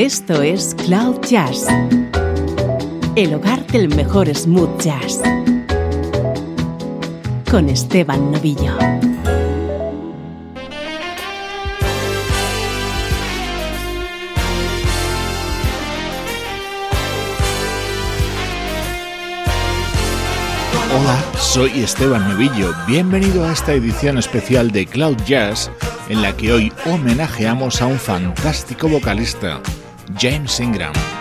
Esto es Cloud Jazz, el hogar del mejor smooth jazz, con Esteban Novillo. Hola, soy Esteban Novillo. Bienvenido a esta edición especial de Cloud Jazz en la que hoy homenajeamos a un fantástico vocalista, James Ingram.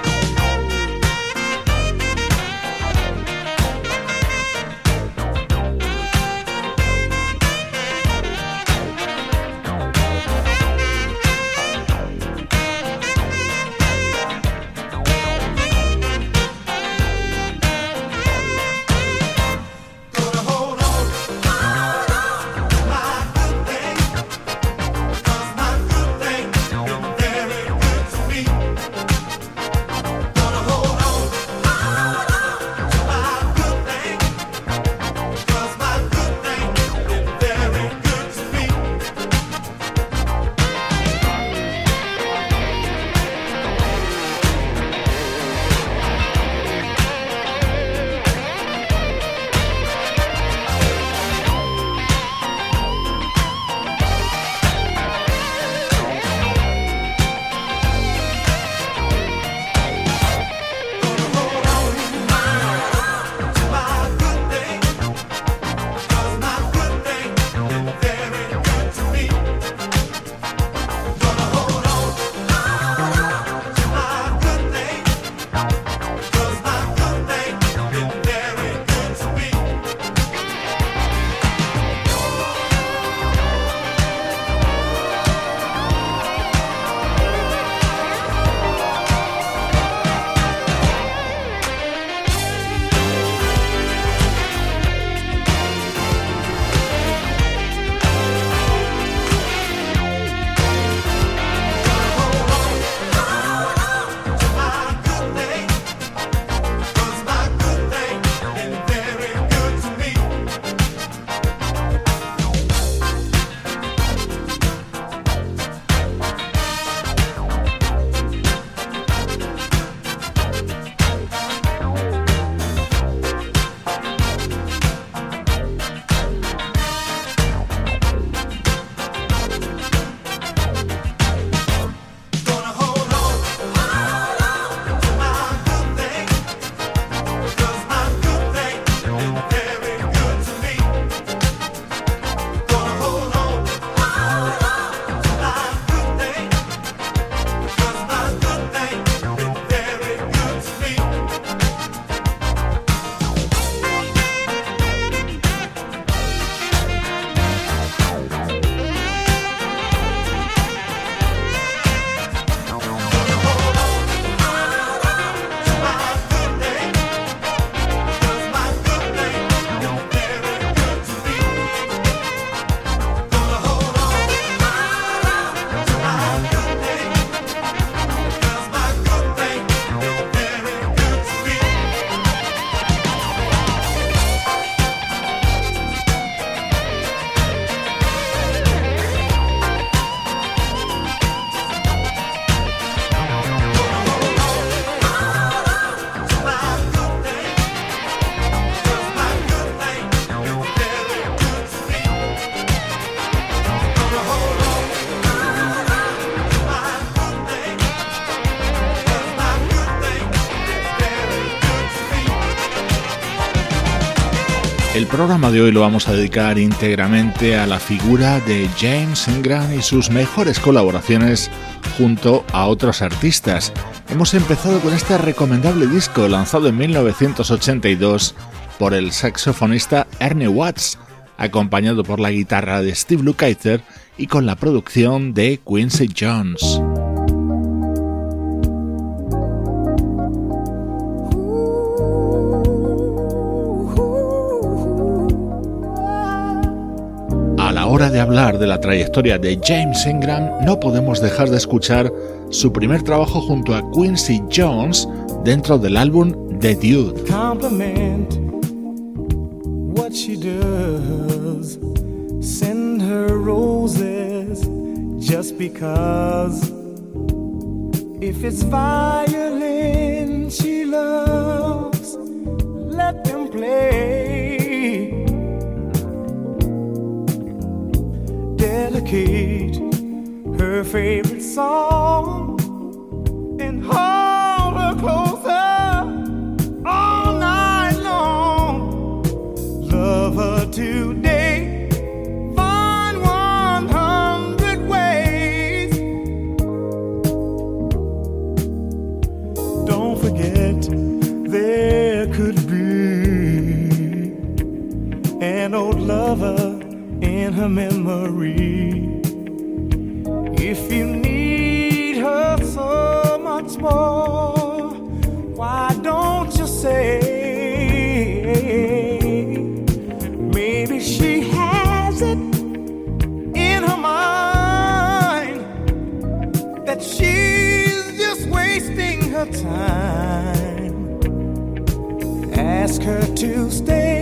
Programa de hoy lo vamos a dedicar íntegramente a la figura de James Ingram y sus mejores colaboraciones junto a otros artistas. Hemos empezado con este recomendable disco lanzado en 1982 por el saxofonista Ernie Watts, acompañado por la guitarra de Steve Lukather y con la producción de Quincy Jones. De hablar de la trayectoria de James Ingram, no podemos dejar de escuchar su primer trabajo junto a Quincy Jones dentro del álbum The Dude. What she does. Send her roses just because. If it's violin she loves, let them play. Dedicate her favorite song and hold her closer all night long. Love her today. Her memory. If you need her so much more, why don't you say? Maybe she has it in her mind that she's just wasting her time. Ask her to stay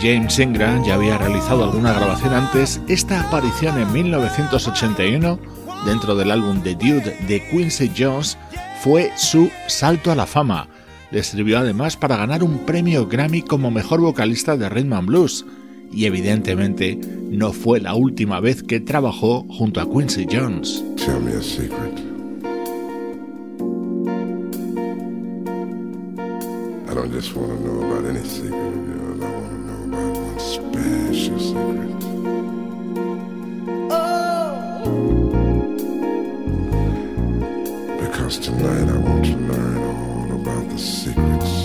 James Ingram ya había realizado alguna grabación antes, esta aparición en 1981 dentro del álbum The Dude de Quincy Jones fue su salto a la fama. Le sirvió además para ganar un premio Grammy como mejor vocalista de rhythm and blues y evidentemente no fue la última vez que trabajó junto a Quincy Jones. Tonight. I want to learn all about the secrets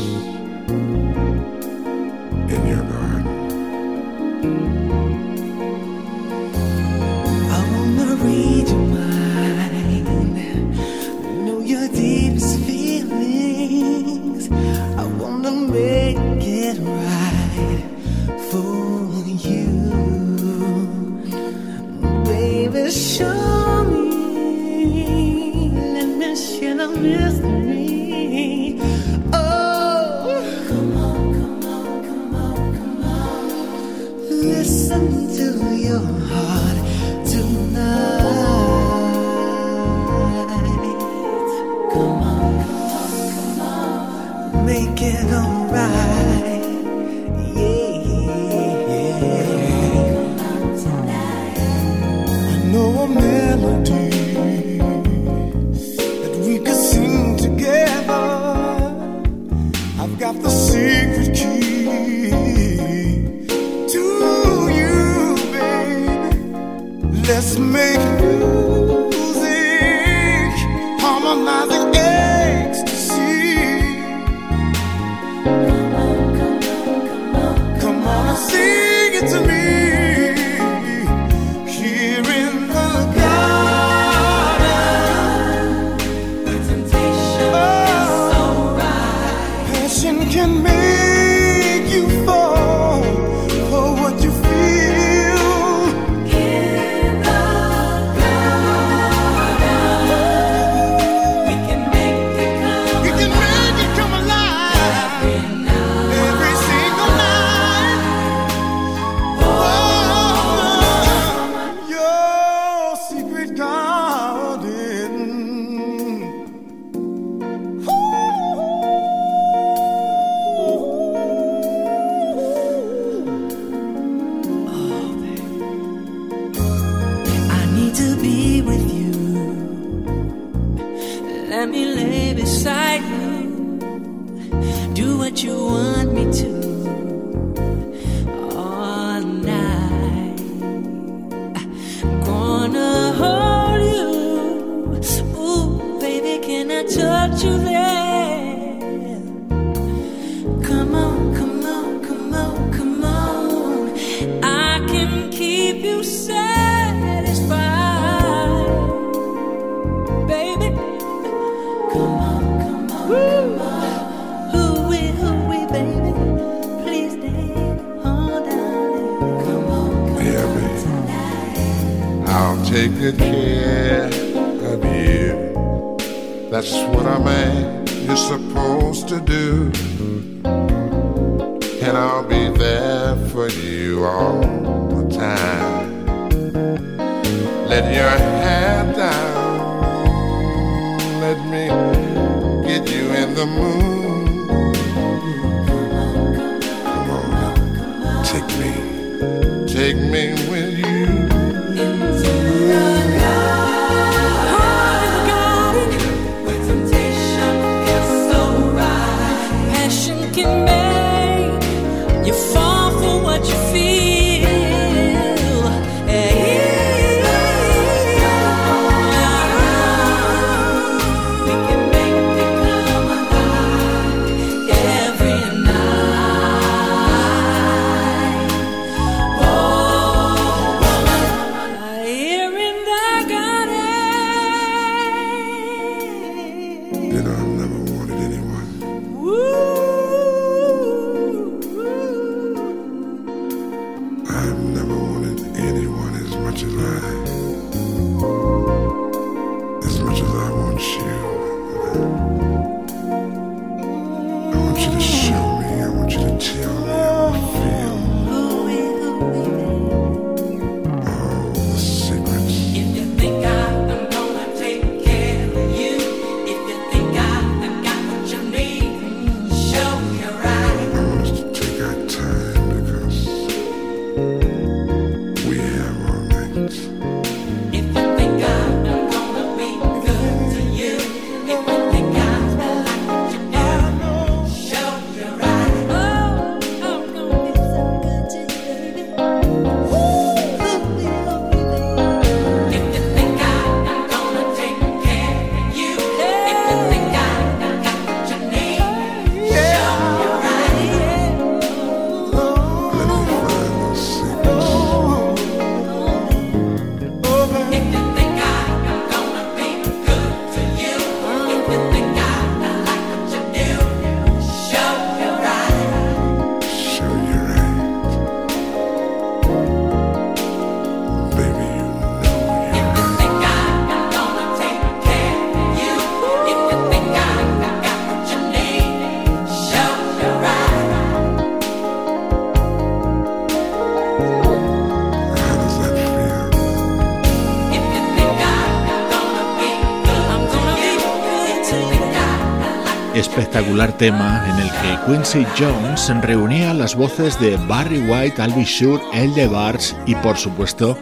espectacular tema en el que Quincy Jones reunía las voces de Barry White, Alvy Shure, Elde Barge y por supuesto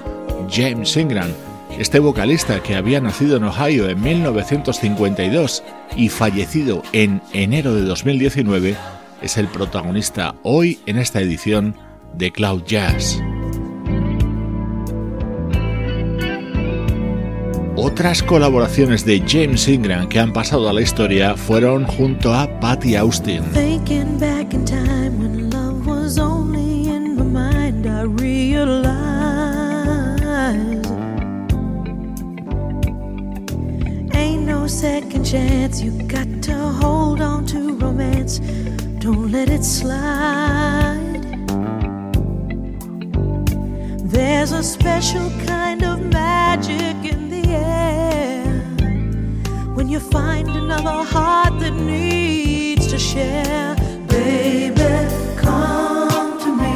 James Ingram. Este vocalista que había nacido en Ohio en 1952 y fallecido en enero de 2019 es el protagonista hoy en esta edición de Cloud Jazz. Otras colaboraciones de James Ingram que han pasado a la historia fueron junto a Patty Austin. second chance. You got to hold on to romance. Don't let it slide. There's a special kind of magic when you find another heart that needs to share. Baby, come to me.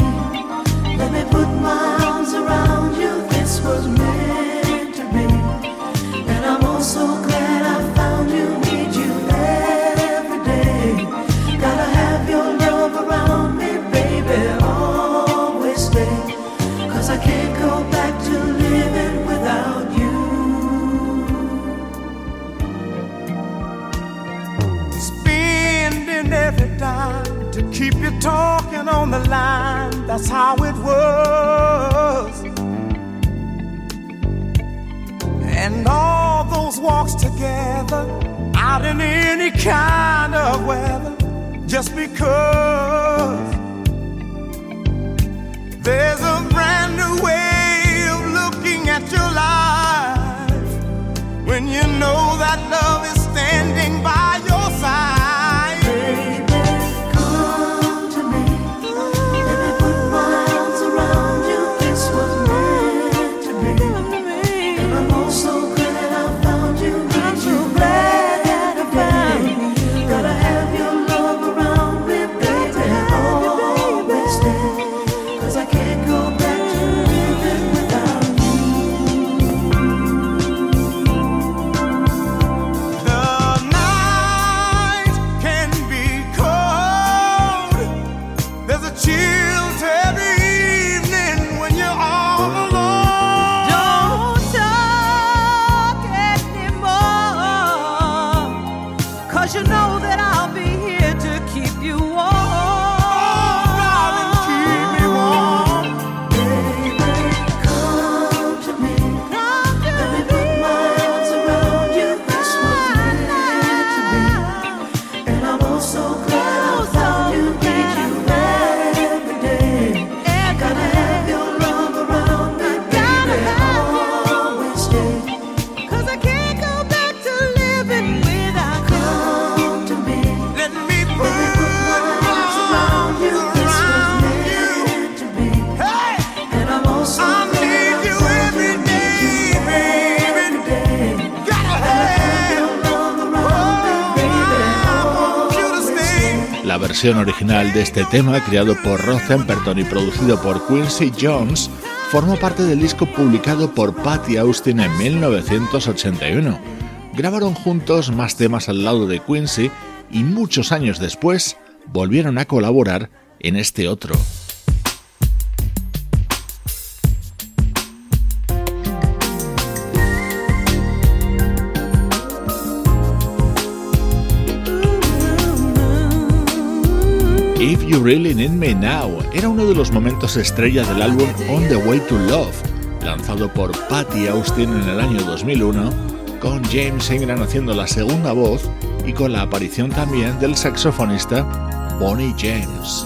Let me put my arms around you. This was meant to keep you talking on the line. That's how it was. And all those walks together out in any kind of weather just because there's a brand new way of looking at your life when you know that love is standing by your side. Versión original de este tema, creado por Rod Temperton y producido por Quincy Jones, formó parte del disco publicado por Patty Austin en 1981. Grabaron juntos más temas al lado de Quincy y muchos años después volvieron a colaborar en este otro. Really Need Me Now era uno de los momentos estrella del álbum On the Way to Love, lanzado por Patty Austin en el año 2001, con James Ingram haciendo la segunda voz y con la aparición también del saxofonista Bonnie James.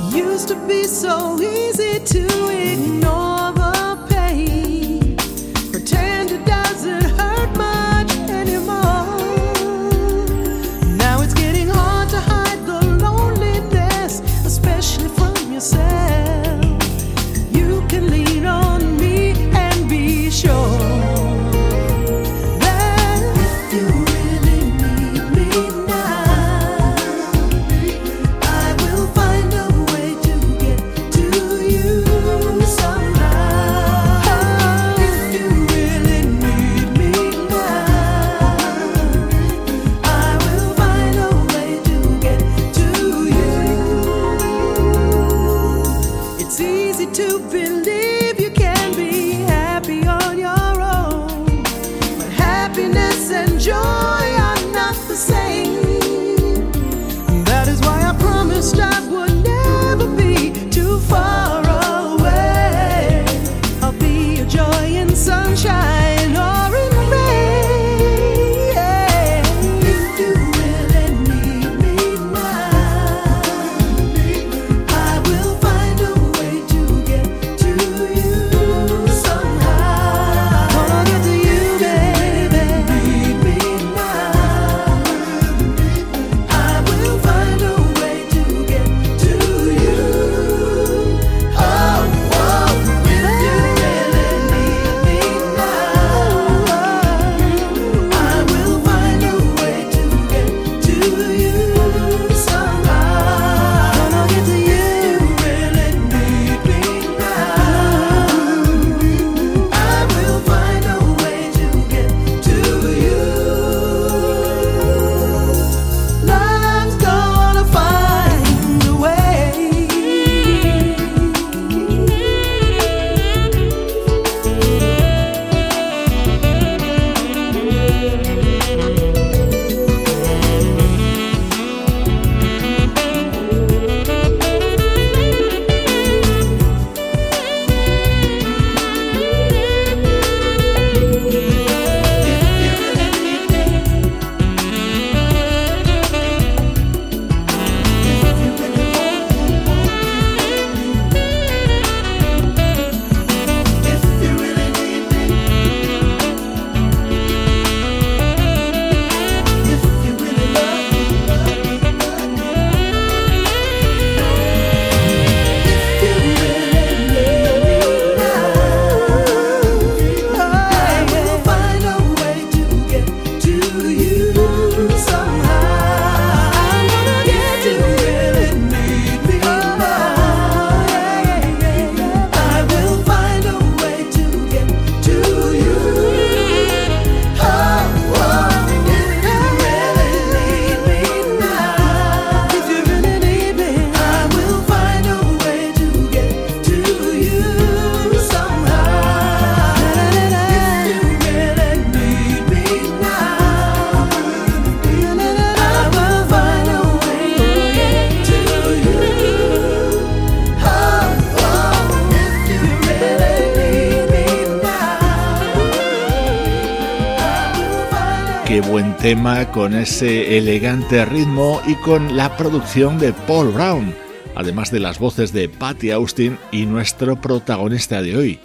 Con ese elegante ritmo y con la producción de Paul Brown, además de las voces de Patty Austin y nuestro protagonista de hoy,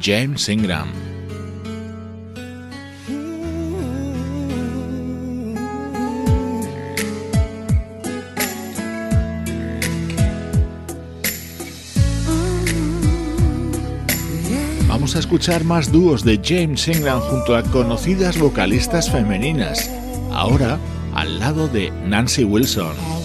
James Ingram. a escuchar más dúos de James Ingram junto a conocidas vocalistas femeninas, ahora al lado de Nancy Wilson.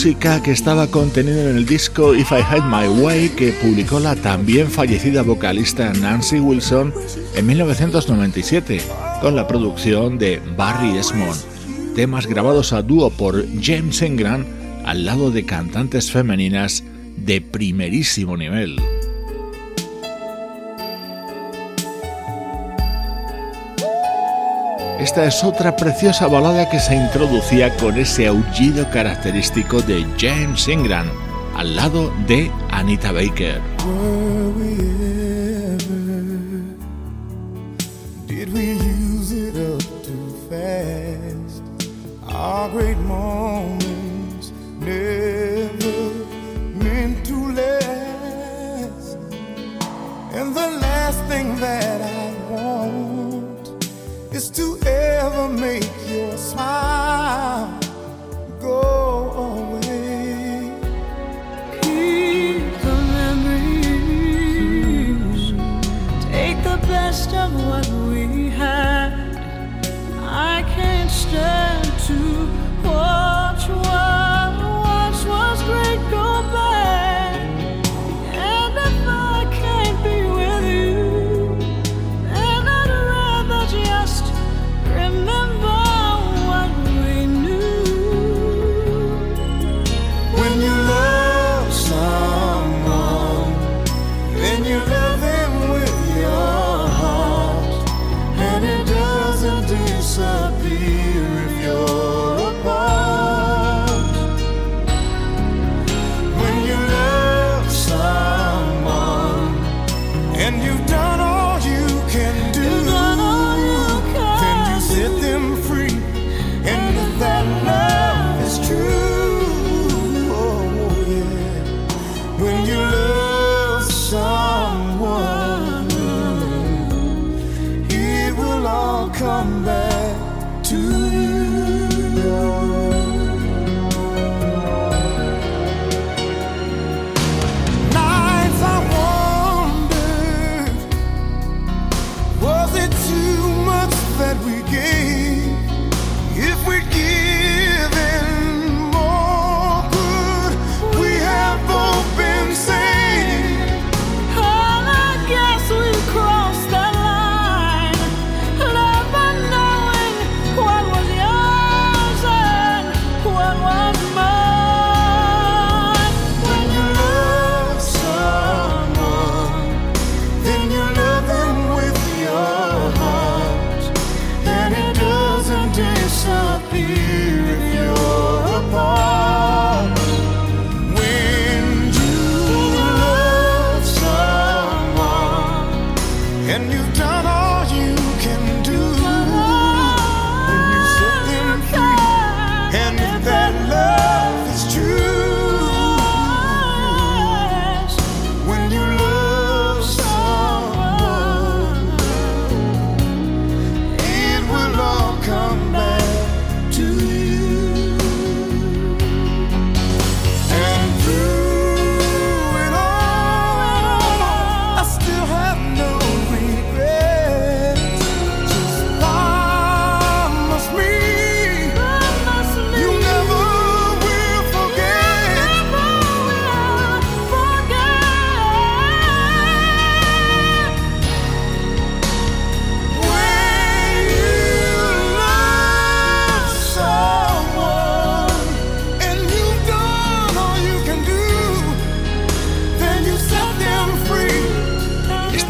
Música que estaba contenida en el disco If I Had My Way que publicó la también fallecida vocalista Nancy Wilson en 1997 con la producción de Barry Esmond. Temas grabados a dúo por James Ingram al lado de cantantes femeninas de primerísimo nivel. Esta es otra preciosa balada que se introducía con ese aullido característico de James Ingram al lado de Anita Baker.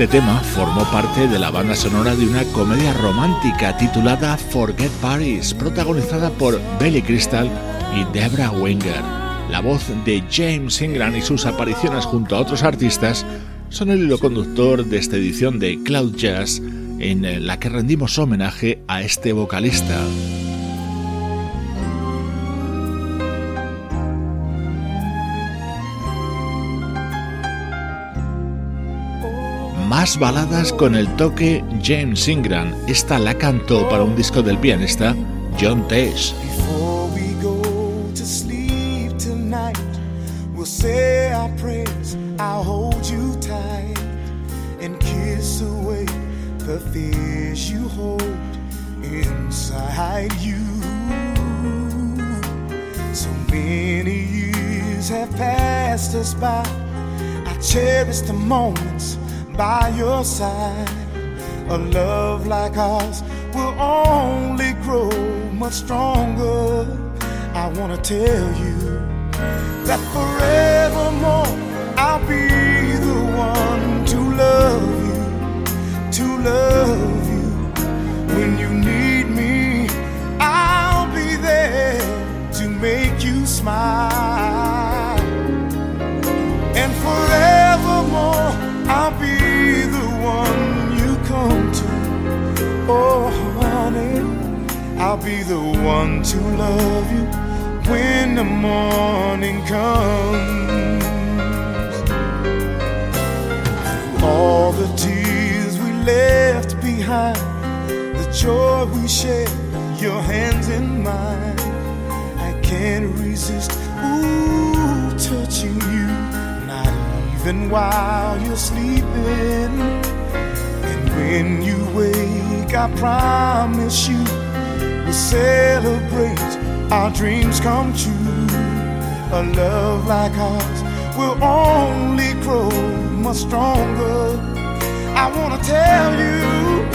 Este tema formó parte de la banda sonora de una comedia romántica titulada Forget Paris, protagonizada por Billy Crystal y Debra Winger. La voz de James Ingram y sus apariciones junto a otros artistas son el hilo conductor de esta edición de Cloud Jazz en la que rendimos homenaje a este vocalista. Más baladas con el toque James Ingram. Esta la cantó para un disco del pianista John Tesh. I'll hold you tight and kiss away the fears you hold inside you. So many years have passed us by. I cherish the moments by your side. A love like ours will only grow much stronger. I wanna tell you that forevermore I'll be the one to love you, to love you. When you need me, I'll be there to make you smile. And forevermore Oh, honey, I'll be the one to love you when the morning comes. Through all the tears we left behind, the joy we shared, your hands in mine, I can't resist. Ooh, touching you, not even while you're sleeping. And when you wake, I promise you we'll celebrate our dreams come true. A love like ours will only grow much stronger. I wanna tell you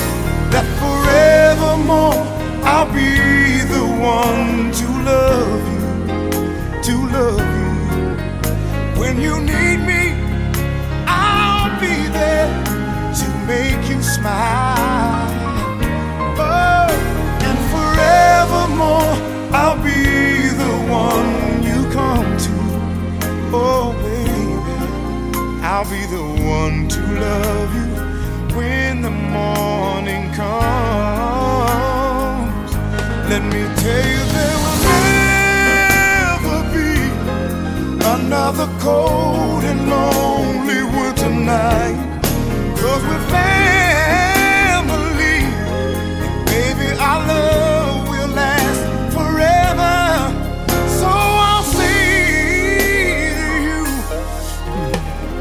that forevermore I'll be the one to love you, to love you. When you need me, I'll be there to make you smile. Forevermore, I'll be the one you come to. Oh, baby, I'll be the one to love you when the morning comes. Let me tell you, there will never be another cold and lonely winter night. Cause we're family, and baby, I'll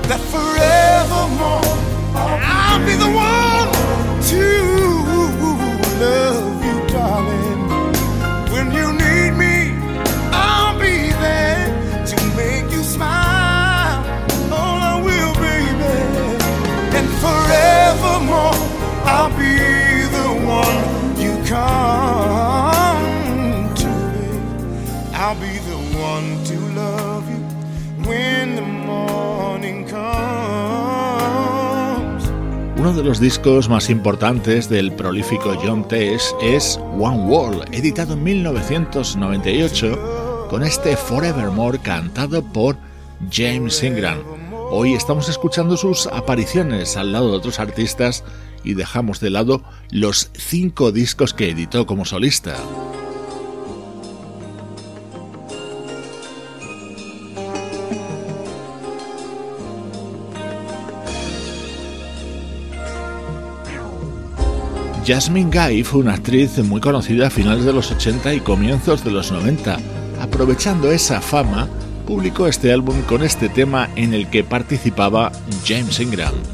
that forevermore I'll be the one to love. Uno de los discos más importantes del prolífico John Tesh es One Wall, editado en 1998 con este Forevermore cantado por James Ingram. Hoy estamos escuchando sus apariciones al lado de otros artistas y dejamos de lado los cinco discos que editó como solista. Jasmine Guy fue una actriz muy conocida a finales de los 80 y comienzos de los 90. Aprovechando esa fama, publicó este álbum con este tema en el que participaba James Ingram.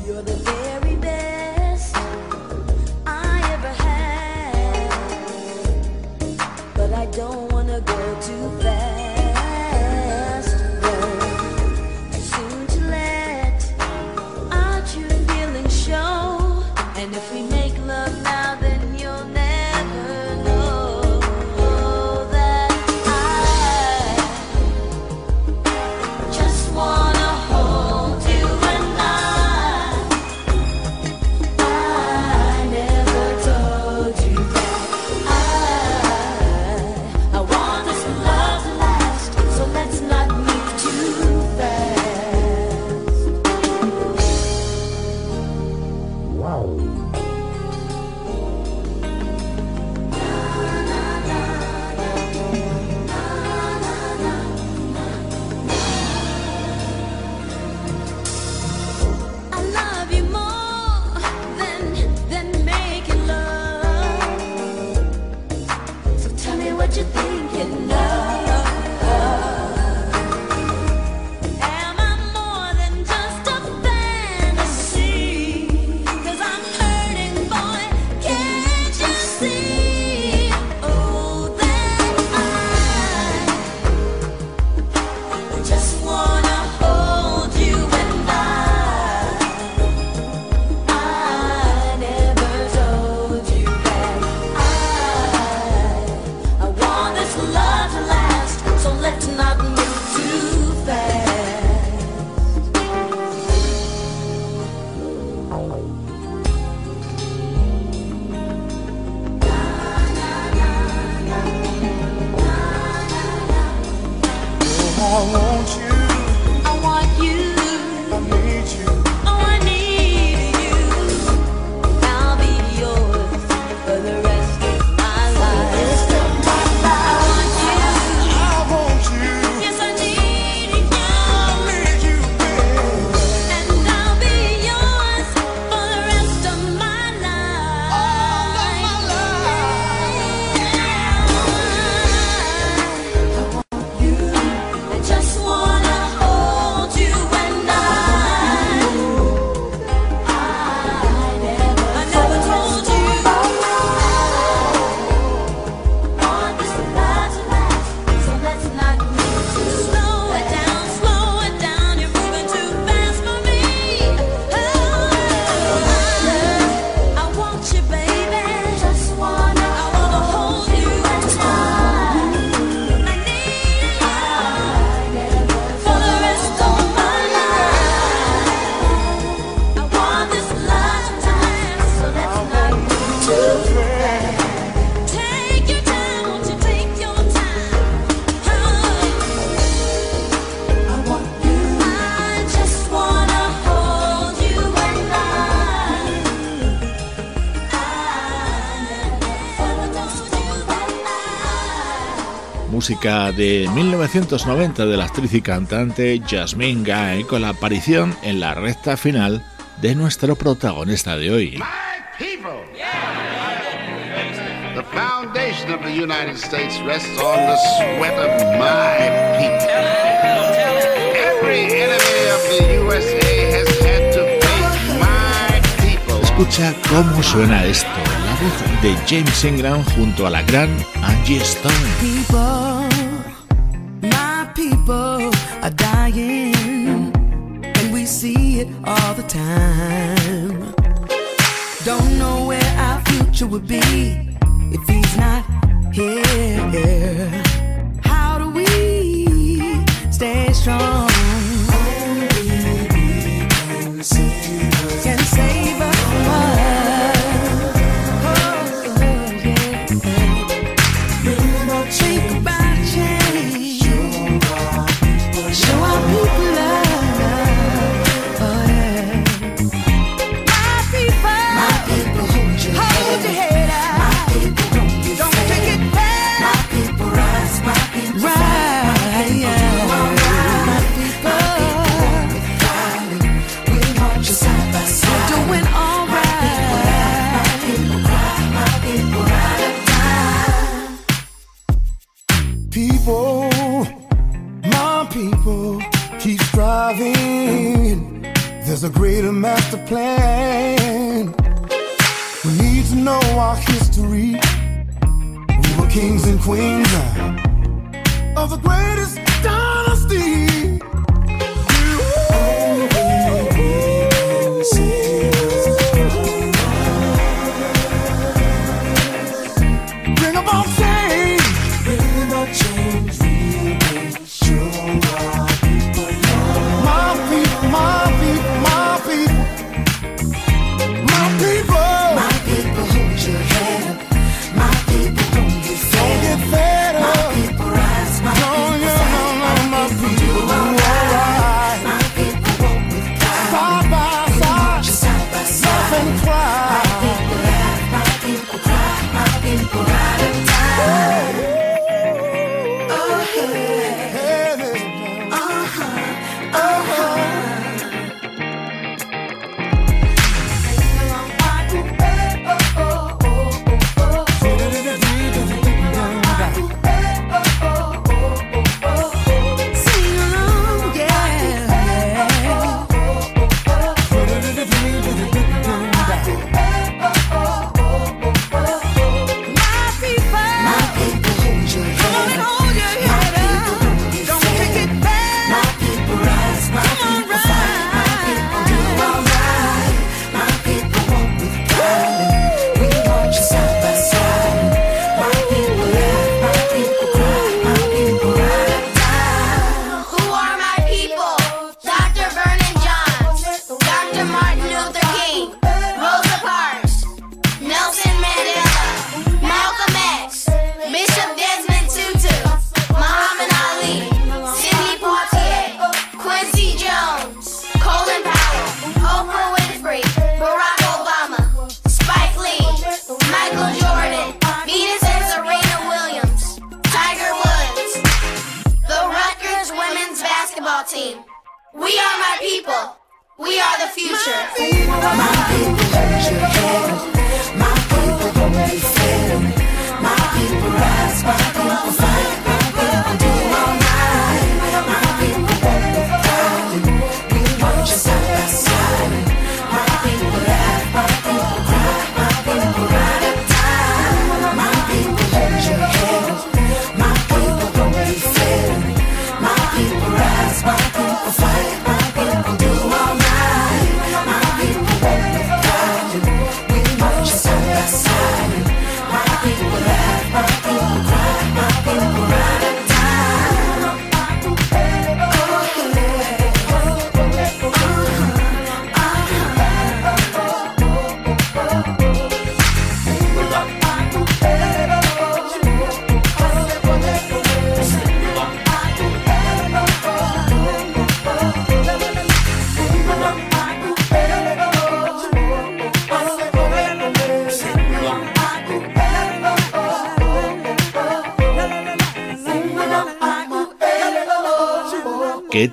Música de 1990 de la actriz y cantante Jasmine Guy con la aparición en la recta final de nuestro protagonista de hoy. The foundation of the United States rests on the sweat of my people. Every enemy of the USA has had to face my people. Escucha cómo suena esto, la voz de James Ingram junto a la gran Angie Stone. people time. Don't know where our future would be if he's not here. How do we stay strong?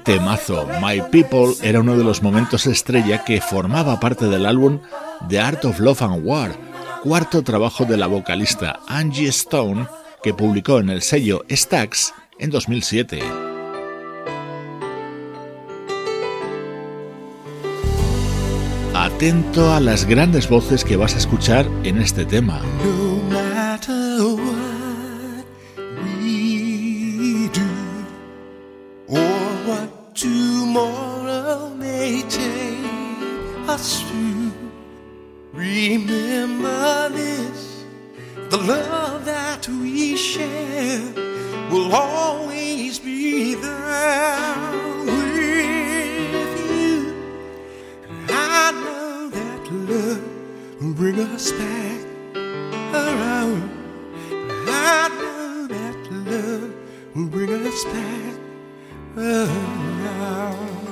temazo My People era uno de los momentos estrella que formaba parte del álbum The Art of Love and War, cuarto trabajo de la vocalista Angie Stone que publicó en el sello Stax en 2007. Atento a las grandes voces que vas a escuchar en este tema. to remember this the love that we share will always be there with you. I know that love will bring us back around. I know that love will bring us back around.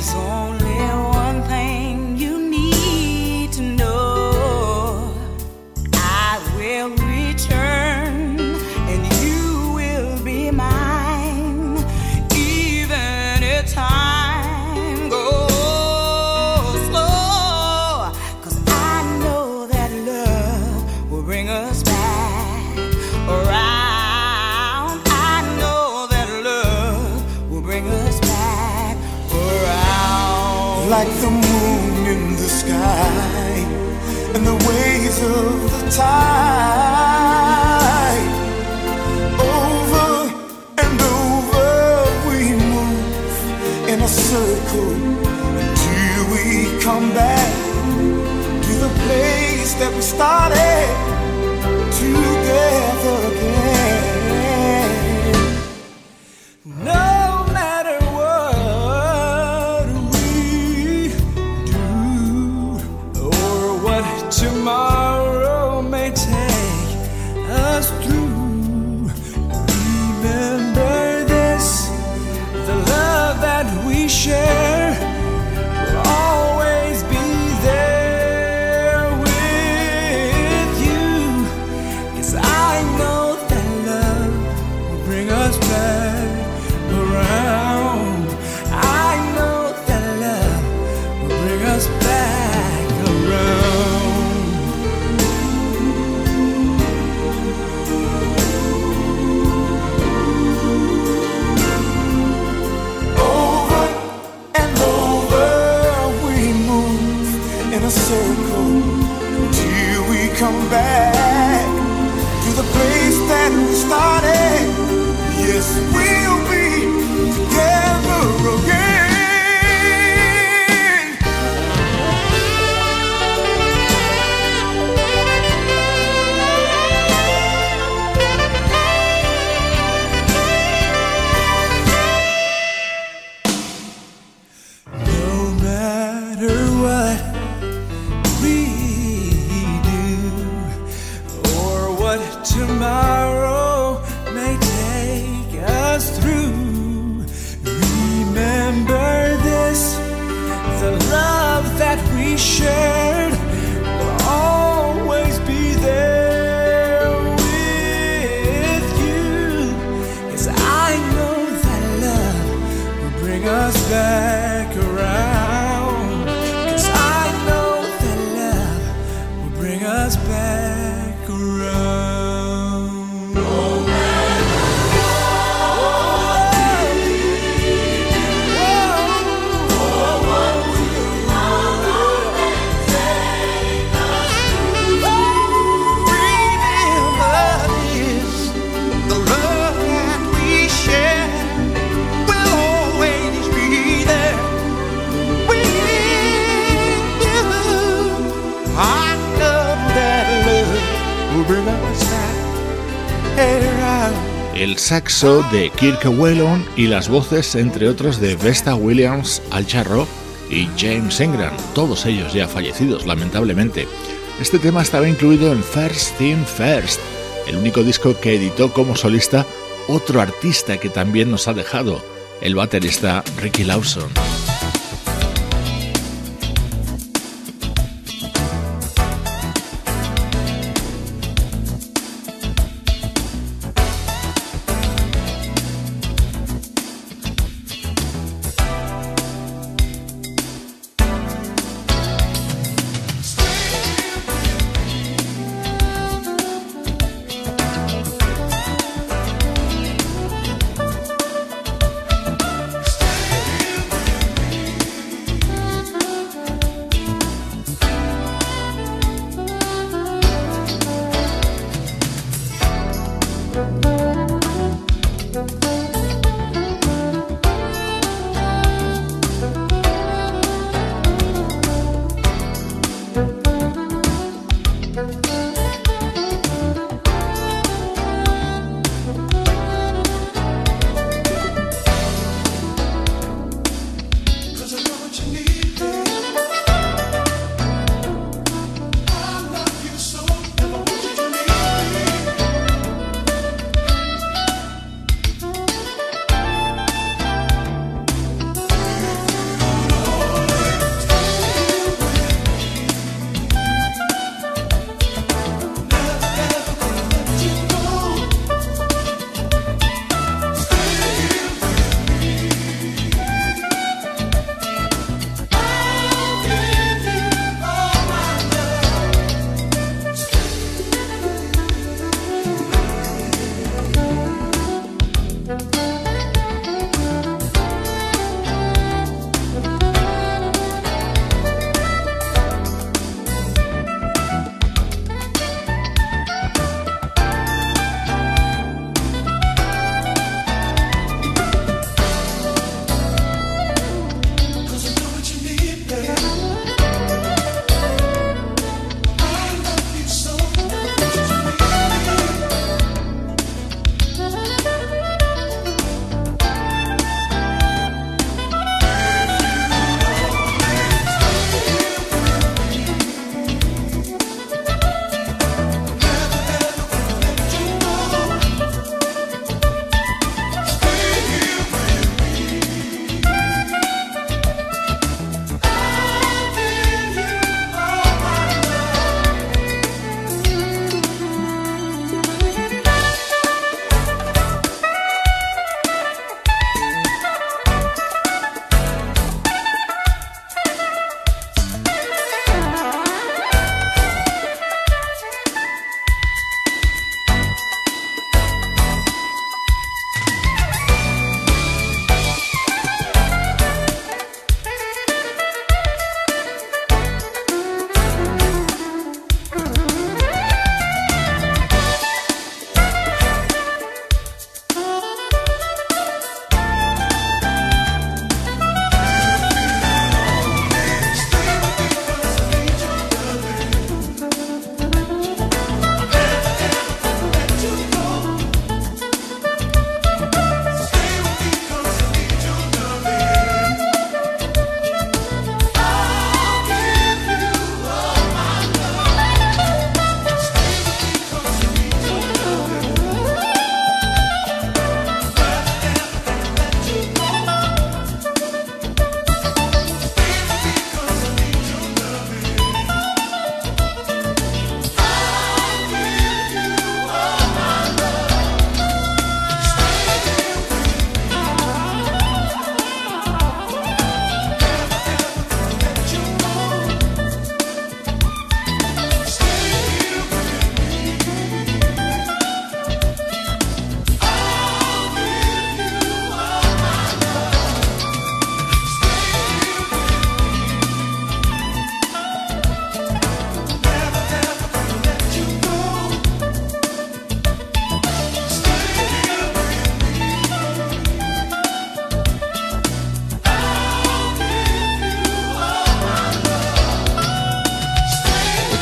There's like the moon in the sky and the waves of the tide. Over and over we move in a circle until we come back to the place that we started together again. De Kirk Whelan y las voces, entre otros, de Vesta Williams al charro y James Ingram, todos ellos ya fallecidos, lamentablemente. Este tema estaba incluido en First Thing First, el único disco que editó como solista otro artista que también nos ha dejado, el baterista Ricky Lawson.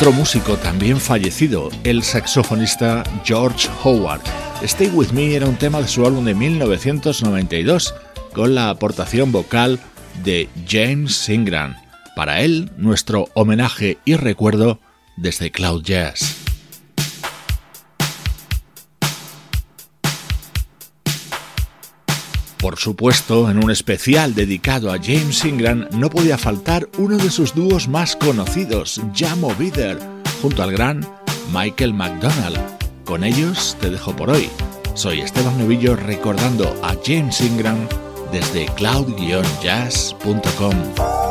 Otro músico también fallecido, el saxofonista George Howard. Stay With Me era un tema de su álbum de 1992, con la aportación vocal de James Ingram. Para él, nuestro homenaje y recuerdo desde Cloud Jazz. Por supuesto, en un especial dedicado a James Ingram no podía faltar uno de sus dúos más conocidos, Jamo Bider, junto al gran Michael McDonald. Con ellos te dejo por hoy. Soy Esteban Novillo recordando a James Ingram desde cloud-jazz.com.